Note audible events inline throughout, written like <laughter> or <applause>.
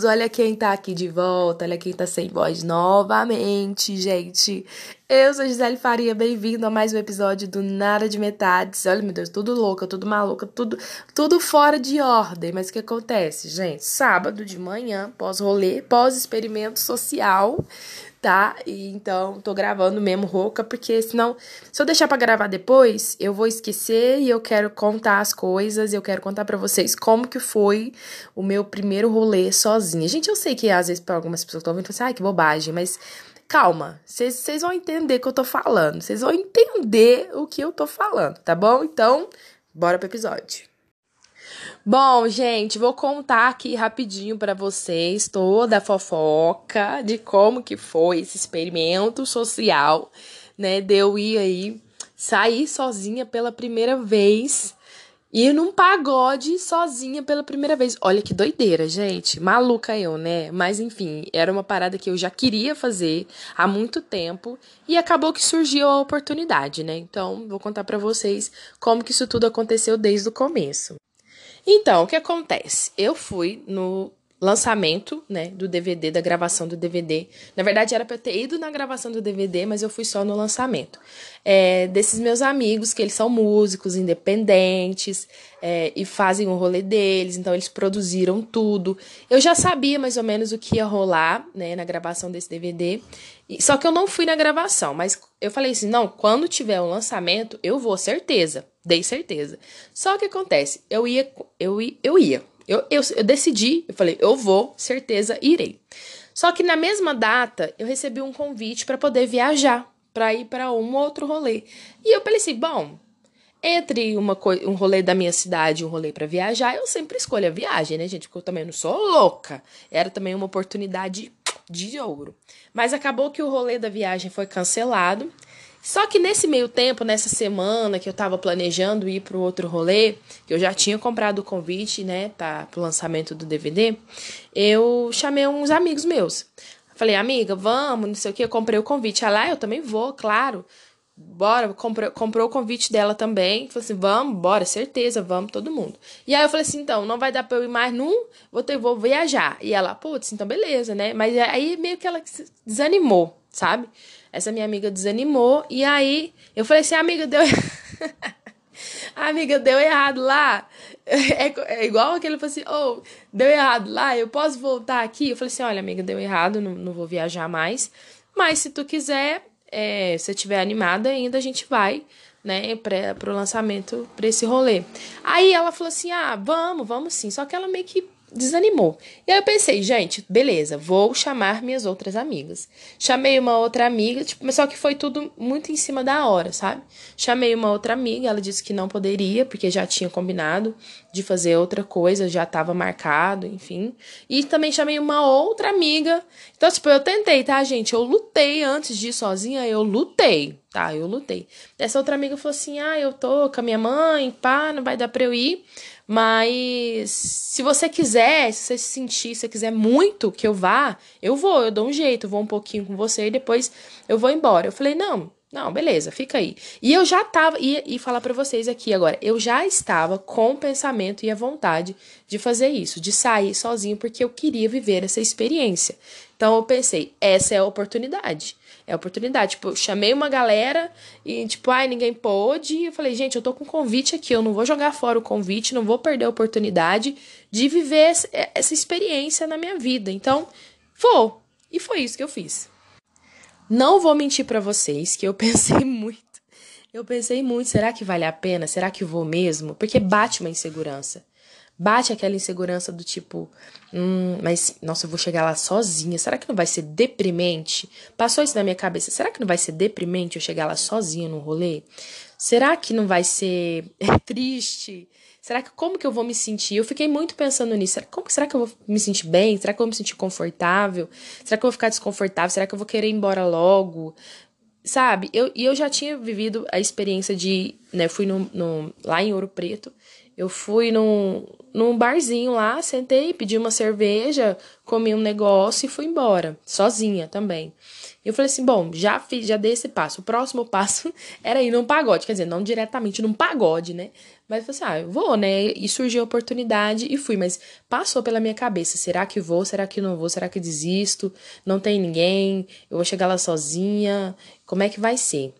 amigos! Olha quem tá aqui de volta, olha quem tá sem voz novamente, gente. Eu sou Gisele Faria, bem-vindo a mais um episódio do Nada de Metades. Olha, meu Deus, tudo louca, tudo maluca, tudo, tudo fora de ordem. Mas o que acontece, gente? Sábado de manhã, pós-rolê, pós-experimento social, tá? E então tô gravando mesmo rouca, porque senão, se eu deixar para gravar depois, eu vou esquecer e eu quero contar as coisas, eu quero contar para vocês como que foi o meu primeiro rolê sozinha. Gente, eu sei que às vezes para algumas pessoas estão ouvindo, assim, ai, que bobagem, mas calma, vocês vão entender o que eu tô falando, vocês vão entender o que eu tô falando, tá bom? Então, bora pro episódio. Bom, gente, vou contar aqui rapidinho para vocês toda a fofoca de como que foi esse experimento social, né? De eu ir aí sair sozinha pela primeira vez Ir num pagode sozinha pela primeira vez. Olha que doideira, gente. Maluca eu, né? Mas enfim, era uma parada que eu já queria fazer há muito tempo e acabou que surgiu a oportunidade, né? Então, vou contar para vocês como que isso tudo aconteceu desde o começo. Então, o que acontece? Eu fui no lançamento, né, do DVD, da gravação do DVD. Na verdade, era para ter ido na gravação do DVD, mas eu fui só no lançamento. É, desses meus amigos, que eles são músicos independentes é, e fazem o rolê deles, então eles produziram tudo. Eu já sabia mais ou menos o que ia rolar, né, na gravação desse DVD. Só que eu não fui na gravação, mas eu falei assim: não, quando tiver o lançamento, eu vou, certeza. Dei certeza. Só que acontece, eu ia, eu eu ia. Eu, eu, eu decidi, eu falei, eu vou, certeza, irei. Só que na mesma data, eu recebi um convite para poder viajar, para ir para um outro rolê. E eu pensei, bom, entre uma um rolê da minha cidade e um rolê para viajar, eu sempre escolho a viagem, né, gente? Porque eu também não sou louca. Era também uma oportunidade de ouro. Mas acabou que o rolê da viagem foi cancelado. Só que nesse meio tempo, nessa semana que eu tava planejando ir pro outro rolê, que eu já tinha comprado o convite, né, para pro lançamento do DVD, eu chamei uns amigos meus. Falei, amiga, vamos, não sei o que, eu comprei o convite. Ela, ah, eu também vou, claro. Bora, comprou, comprou o convite dela também. Falei assim, vamos, bora, certeza, vamos, todo mundo. E aí eu falei assim, então, não vai dar pra eu ir mais num, vou, ter, vou viajar. E ela, putz, então beleza, né? Mas aí meio que ela desanimou, sabe? Essa minha amiga desanimou. E aí eu falei assim, amiga, deu. <laughs> amiga, deu errado lá. <laughs> É, é igual aquele falou assim: oh, deu errado lá, eu posso voltar aqui? Eu falei assim: olha, amiga, deu errado, não, não vou viajar mais. Mas se tu quiser, é, se tiver animada ainda, a gente vai, né, para pro lançamento, pra esse rolê. Aí ela falou assim: ah, vamos, vamos sim. Só que ela meio que desanimou. E aí eu pensei, gente, beleza, vou chamar minhas outras amigas. Chamei uma outra amiga, tipo, mas só que foi tudo muito em cima da hora, sabe? Chamei uma outra amiga, ela disse que não poderia, porque já tinha combinado de fazer outra coisa, já estava marcado, enfim. E também chamei uma outra amiga. Então, tipo, eu tentei, tá, gente? Eu lutei antes de ir sozinha, eu lutei, tá? Eu lutei. Essa outra amiga falou assim: ah, eu tô com a minha mãe, pá, não vai dar pra eu ir. Mas se você quiser, se você se sentir, se você quiser muito que eu vá, eu vou, eu dou um jeito, vou um pouquinho com você e depois eu vou embora. Eu falei, não, não, beleza, fica aí. E eu já tava, e, e falar para vocês aqui agora, eu já estava com o pensamento e a vontade de fazer isso, de sair sozinho, porque eu queria viver essa experiência. Então eu pensei, essa é a oportunidade. É oportunidade. Tipo, eu chamei uma galera e, tipo, ai, ninguém pôde. E eu falei, gente, eu tô com um convite aqui, eu não vou jogar fora o convite, não vou perder a oportunidade de viver essa experiência na minha vida. Então, vou. E foi isso que eu fiz. Não vou mentir para vocês que eu <laughs> pensei muito. Eu pensei muito, será que vale a pena? Será que vou mesmo? Porque bate uma insegurança. Bate aquela insegurança do tipo, hum, mas nossa, eu vou chegar lá sozinha. Será que não vai ser deprimente? Passou isso na minha cabeça. Será que não vai ser deprimente eu chegar lá sozinha no rolê? Será que não vai ser <laughs> triste? Será que como que eu vou me sentir? Eu fiquei muito pensando nisso. Será, como, será que eu vou me sentir bem? Será que eu vou me sentir confortável? Será que eu vou ficar desconfortável? Será que eu vou querer ir embora logo? Sabe? Eu, e eu já tinha vivido a experiência de. Né, fui no, no, lá em Ouro Preto. Eu fui num, num barzinho lá, sentei, pedi uma cerveja, comi um negócio e fui embora, sozinha também. Eu falei assim, bom, já fiz, já dei esse passo. O próximo <laughs> passo era ir num pagode, quer dizer, não diretamente num pagode, né? Mas eu falei assim, ah, eu vou, né? E surgiu a oportunidade e fui, mas passou pela minha cabeça, será que vou, será que não vou, será que desisto? Não tem ninguém, eu vou chegar lá sozinha, como é que vai ser?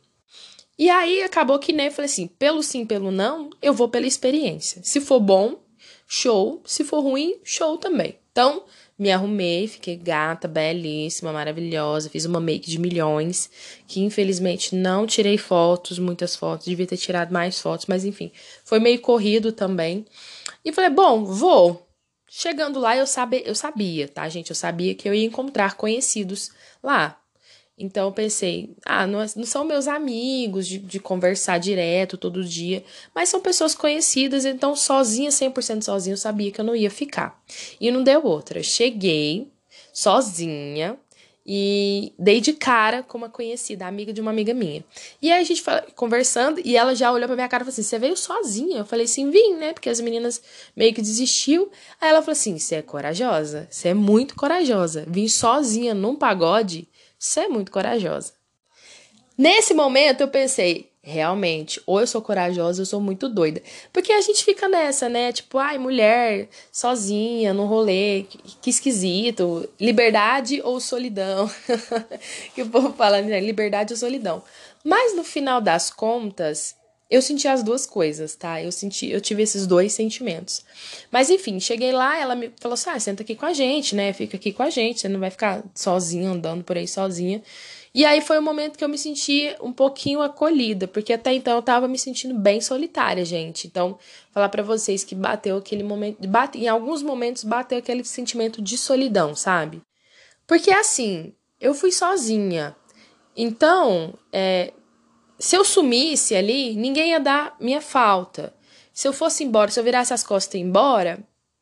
E aí acabou que, né, falei assim, pelo sim, pelo não, eu vou pela experiência. Se for bom, show. Se for ruim, show também. Então, me arrumei, fiquei gata, belíssima, maravilhosa. Fiz uma make de milhões, que infelizmente não tirei fotos, muitas fotos. Devia ter tirado mais fotos, mas enfim, foi meio corrido também. E falei, bom, vou. Chegando lá, eu, sabe, eu sabia, tá, gente? Eu sabia que eu ia encontrar conhecidos lá. Então eu pensei, ah, não, é, não são meus amigos de, de, conversar direto todo dia, mas são pessoas conhecidas, então sozinha, 100% sozinha, eu sabia que eu não ia ficar. E não deu outra. Cheguei sozinha e dei de cara com uma conhecida, amiga de uma amiga minha. E aí a gente fala, conversando e ela já olhou pra minha cara e falou assim: Você veio sozinha? Eu falei assim: Vim, né? Porque as meninas meio que desistiu. Aí ela falou assim: Você é corajosa? Você é muito corajosa. Vim sozinha num pagode você é muito corajosa. Nesse momento eu pensei, realmente, ou eu sou corajosa, ou eu sou muito doida. Porque a gente fica nessa, né? Tipo, ai, mulher, sozinha, no rolê, que, esquisito. Liberdade ou solidão? <laughs> que o povo fala, né? Liberdade ou solidão. Mas no final das contas, eu senti as duas coisas, tá? Eu senti, eu tive esses dois sentimentos. Mas enfim, cheguei lá, ela me falou assim: ah, senta aqui com a gente, né? Fica aqui com a gente, você não vai ficar sozinha, andando por aí sozinha. E aí foi o momento que eu me senti um pouquinho acolhida, porque até então eu tava me sentindo bem solitária, gente. Então, falar para vocês que bateu aquele momento, bate, em alguns momentos bateu aquele sentimento de solidão, sabe? Porque assim, eu fui sozinha. Então, é, se eu sumisse ali, ninguém ia dar minha falta. Se eu fosse embora, se eu virasse as costas e ir embora,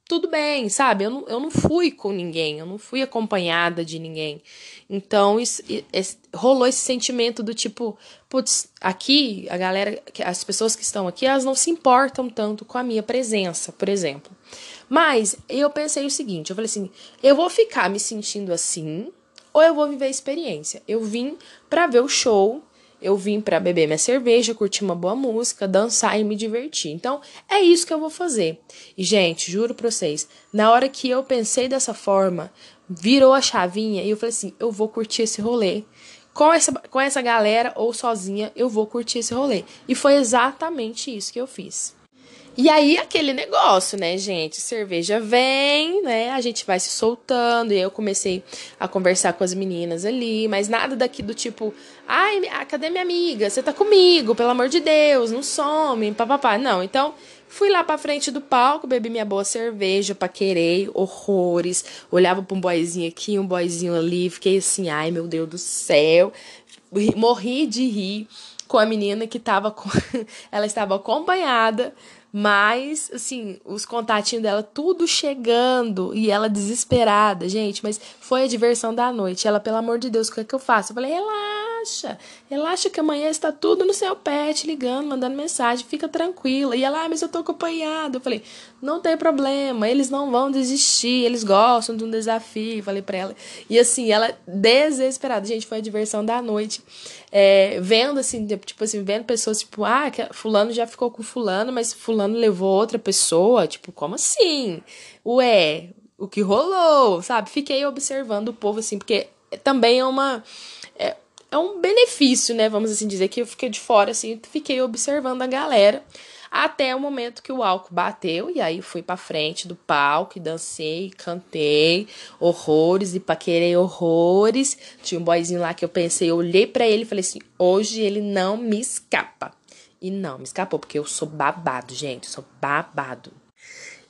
tudo bem, sabe? Eu não, eu não fui com ninguém, eu não fui acompanhada de ninguém. Então, isso, isso, rolou esse sentimento do tipo, putz, aqui, a galera, as pessoas que estão aqui, elas não se importam tanto com a minha presença, por exemplo. Mas eu pensei o seguinte: eu falei assim, eu vou ficar me sentindo assim, ou eu vou viver a experiência. Eu vim para ver o show eu vim para beber minha cerveja, curtir uma boa música, dançar e me divertir. Então, é isso que eu vou fazer. E, gente, juro pra vocês, na hora que eu pensei dessa forma, virou a chavinha e eu falei assim: eu vou curtir esse rolê. Com essa, com essa galera ou sozinha, eu vou curtir esse rolê. E foi exatamente isso que eu fiz. E aí, aquele negócio, né, gente? Cerveja vem, né? A gente vai se soltando. E eu comecei a conversar com as meninas ali, mas nada daqui do tipo, ai, cadê minha amiga? Você tá comigo, pelo amor de Deus, não some, papapá. Não, então. Fui lá pra frente do palco, bebi minha boa cerveja, paquerei horrores. Olhava pra um boyzinho aqui, um boyzinho ali, fiquei assim, ai meu Deus do céu. Morri de rir com a menina que tava com. <laughs> Ela estava acompanhada mas, assim, os contatinhos dela, tudo chegando e ela desesperada, gente. Mas foi a diversão da noite. Ela, pelo amor de Deus, o que é que eu faço? Eu falei, relaxa, relaxa que amanhã está tudo no seu pé, te ligando, mandando mensagem, fica tranquila. E ela, ah, mas eu tô acompanhada. Eu falei, não tem problema, eles não vão desistir, eles gostam de um desafio. Falei pra ela. E assim, ela desesperada, gente, foi a diversão da noite é, vendo assim, tipo assim, vendo pessoas tipo, ah, fulano já ficou com fulano, mas fulano levou outra pessoa, tipo, como assim? Ué, o que rolou, sabe? Fiquei observando o povo assim, porque também é uma é, é um benefício, né, vamos assim dizer, que eu fiquei de fora assim, fiquei observando a galera até o momento que o álcool bateu, e aí fui pra frente do palco e dancei, cantei horrores e paquerei horrores. Tinha um boyzinho lá que eu pensei, eu olhei para ele e falei assim: hoje ele não me escapa. E não me escapou, porque eu sou babado, gente, sou babado.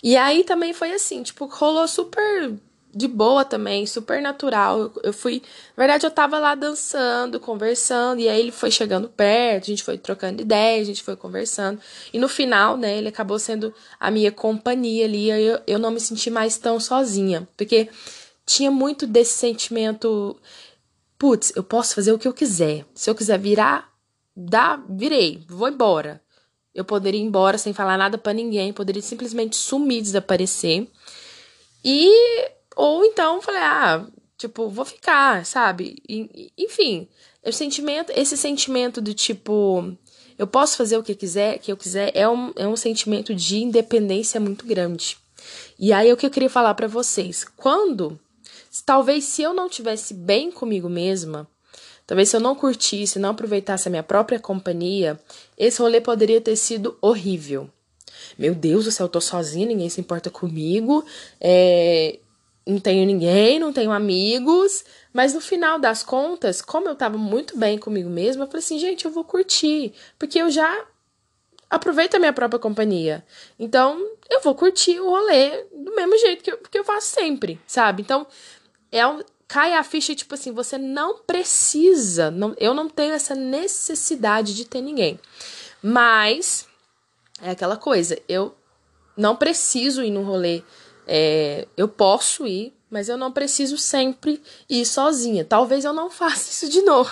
E aí também foi assim, tipo, rolou super de boa também, super natural. Eu, fui, na verdade, eu tava lá dançando, conversando, e aí ele foi chegando perto, a gente foi trocando ideias, a gente foi conversando. E no final, né, ele acabou sendo a minha companhia ali, eu, eu não me senti mais tão sozinha, porque tinha muito desse sentimento, putz, eu posso fazer o que eu quiser. Se eu quiser virar, dá, virei, vou embora. eu poderia ir embora sem falar nada para ninguém, poderia simplesmente sumir, desaparecer. E ou então falei, ah, tipo, vou ficar, sabe? E, enfim, o sentimento, esse sentimento do tipo, eu posso fazer o que quiser, que eu quiser, é um, é um sentimento de independência muito grande. E aí é o que eu queria falar para vocês. Quando, talvez se eu não tivesse bem comigo mesma, talvez se eu não curtisse, não aproveitasse a minha própria companhia, esse rolê poderia ter sido horrível. Meu Deus do céu, eu tô sozinha, ninguém se importa comigo, é, não tenho ninguém, não tenho amigos, mas no final das contas, como eu tava muito bem comigo mesma, eu falei assim, gente, eu vou curtir, porque eu já aproveito a minha própria companhia. Então, eu vou curtir o rolê do mesmo jeito que eu, que eu faço sempre, sabe? Então, é um, cai a ficha, tipo assim, você não precisa, não, eu não tenho essa necessidade de ter ninguém. Mas, é aquela coisa, eu não preciso ir no rolê, é, eu posso ir, mas eu não preciso sempre ir sozinha. Talvez eu não <laughs> faça isso de novo.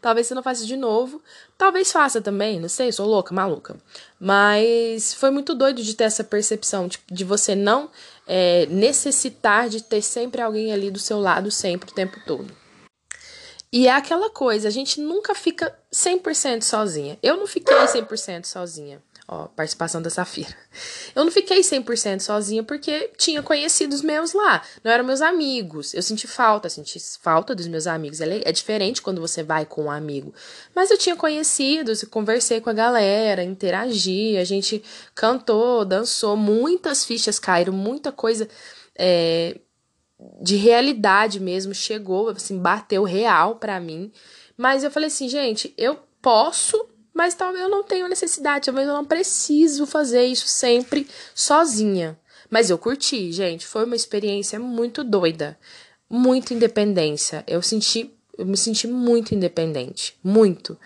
Talvez eu não faça de novo. Talvez faça também, não sei, sou louca, maluca. Mas foi muito doido de ter essa percepção tipo, de você não é, necessitar de ter sempre alguém ali do seu lado, sempre, o tempo todo. E é aquela coisa, a gente nunca fica 100% sozinha. Eu não fiquei 100% sozinha. Ó, participação da Safira. Eu não fiquei 100% sozinha porque tinha conhecidos meus lá. Não eram meus amigos. Eu senti falta, senti falta dos meus amigos. É, diferente quando você vai com um amigo. Mas eu tinha conhecidos, conversei com a galera, interagi, a gente cantou, dançou, muitas fichas caíram, muita coisa é, de realidade mesmo chegou, assim, bateu real pra mim. Mas eu falei assim, gente, eu posso mas talvez eu não tenha necessidade, talvez eu não preciso fazer isso sempre sozinha. Mas eu curti, gente, foi uma experiência muito doida, muita independência. Eu senti, eu me senti muito independente, muito.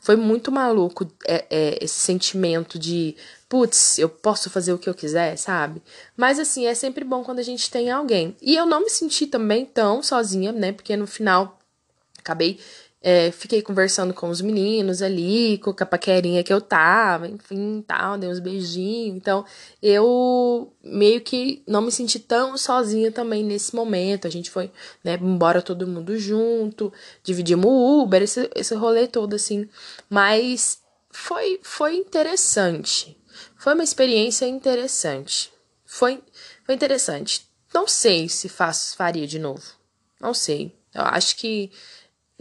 Foi muito maluco é, é, esse sentimento de, putz, eu posso fazer o que eu quiser, sabe? Mas assim, é sempre bom quando a gente tem alguém. E eu não me senti também tão sozinha, né? Porque no final acabei é, fiquei conversando com os meninos ali, com a paquerinha que eu tava, enfim, tal, dei uns beijinhos. Então, eu meio que não me senti tão sozinha também nesse momento. A gente foi, né, embora todo mundo junto, dividimos o Uber, esse, esse rolê todo, assim. Mas foi, foi interessante. Foi uma experiência interessante. Foi, foi interessante. Não sei se faço, faria de novo. Não sei. Eu acho que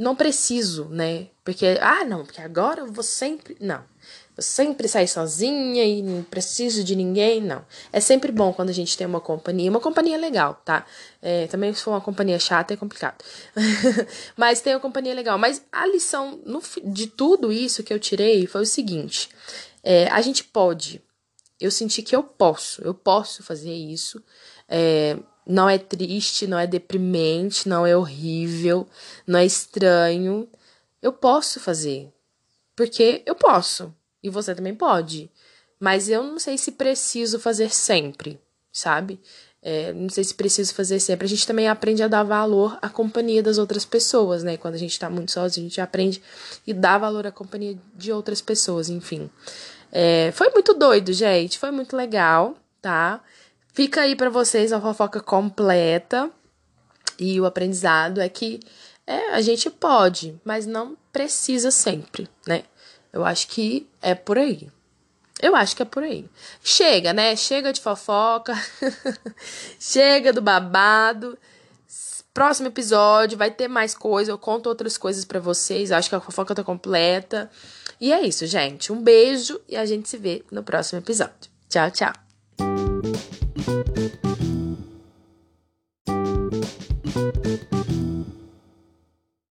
não preciso, né? Porque, ah, não, porque agora eu vou sempre. Não. Vou sempre sair sozinha e não preciso de ninguém, não. É sempre bom quando a gente tem uma companhia. Uma companhia legal, tá? É, também se for uma companhia chata é complicado. <laughs> Mas tem uma companhia legal. Mas a lição no, de tudo isso que eu tirei foi o seguinte: é, a gente pode. Eu senti que eu posso, eu posso fazer isso. É, não é triste, não é deprimente, não é horrível, não é estranho. Eu posso fazer. Porque eu posso. E você também pode. Mas eu não sei se preciso fazer sempre, sabe? É, não sei se preciso fazer sempre. A gente também aprende a dar valor à companhia das outras pessoas, né? Quando a gente tá muito sozinho, a gente aprende e dá valor à companhia de outras pessoas, enfim. É, foi muito doido, gente. Foi muito legal, tá? Fica aí para vocês a fofoca completa. E o aprendizado é que é, a gente pode, mas não precisa sempre, né? Eu acho que é por aí. Eu acho que é por aí. Chega, né? Chega de fofoca. <laughs> Chega do babado. Próximo episódio vai ter mais coisa. Eu conto outras coisas para vocês. Acho que a fofoca tá completa. E é isso, gente. Um beijo e a gente se vê no próximo episódio. Tchau, tchau. Thank you.